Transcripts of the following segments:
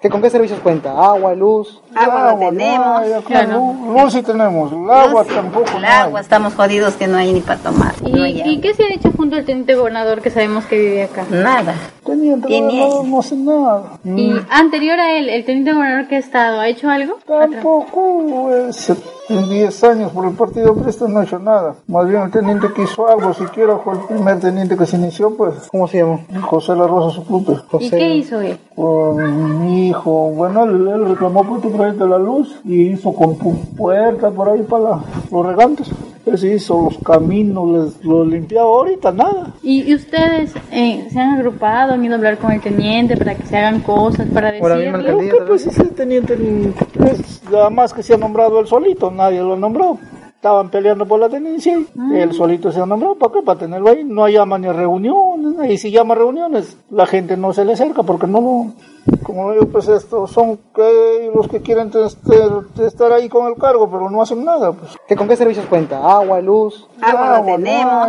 ¿Que ¿Con qué servicios cuenta? ¿Agua, luz? Agua, no tenemos. luz, luz, sí tenemos. El agua tampoco. El agua, estamos jodidos que no hay ni para tomar. ¿Y, qué se ha hecho junto al teniente gobernador que sabemos que vive acá? Nada. Teniente gobernador no hace nada. ¿Y mm. anterior a él, el teniente gobernador que ha estado, ha hecho algo? Tampoco. Es, en 10 años por el partido Presta no ha hecho nada. Más bien el teniente que hizo algo, siquiera fue el primer teniente que se inició, pues. ¿Cómo se llama? José La Rosa Sucrupe. ¿Y qué hizo él? mi hijo, bueno, él, reclamó por tu proyecto de la luz y hizo con puerta por ahí para los regantes. Él se hizo los caminos, les, los limpiaba ahorita, nada. ¿Y, ustedes eh, se han agrupado, han ido a hablar con el teniente para que se hagan cosas, para decirle? Creo que pues ese teniente es nada más que se ha nombrado él solito, nadie lo nombró estaban peleando por la tenencia y ah. él solito se ha nombrado, ¿para qué? Para tenerlo ahí, no llama ni reuniones, y si llama reuniones, la gente no se le acerca porque no lo, como digo, pues estos son que los que quieren estar ahí con el cargo, pero no hacen nada. Pues. ¿Que ¿Con qué servicios cuenta? ¿Agua, luz? Agua, no tenemos.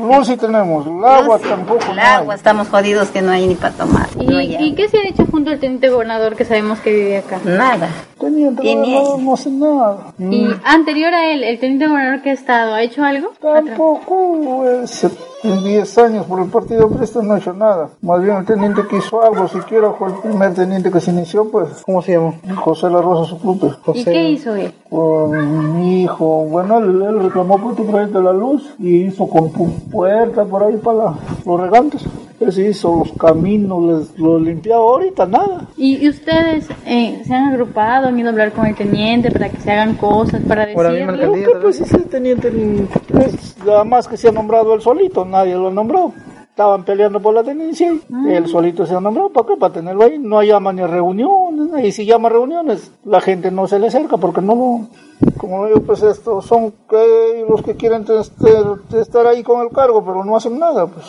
luz, sí tenemos, el agua tampoco. El agua, estamos jodidos que no hay ni para tomar. ¿Y, qué se ha hecho junto al teniente gobernador que sabemos que vive acá? Nada. Teniente gobernador no hace nada. ¿Y anterior a él, el teniente gobernador que ha estado, ha hecho algo? Tampoco. Es, en 10 años por el partido Presta no ha hecho nada. Más bien el teniente que hizo algo, siquiera fue el primer teniente que se inició, pues. ¿Cómo se llama? José La Rosa Sucrupe. ¿Y qué hizo él? Mi hijo, bueno, él, reclamó por tu proyecto de la luz y hizo con puerta por ahí para los regantes. Él se hizo los caminos, les, los limpiaba ahorita, nada. ¿Y, ustedes eh, se han agrupado, han ido a hablar con el teniente para que se hagan cosas, para decirle? Creo que pues ese teniente es nada más que se ha nombrado él solito, nadie lo nombró. Estaban peleando por la tenencia y ah. él solito se ha nombrado. ¿Para qué? Para tenerlo ahí. No llama ni reuniones. Y si llama reuniones, la gente no se le acerca porque no lo como digo, pues estos son que los que quieren estar ahí con el cargo, pero no hacen nada. Pues.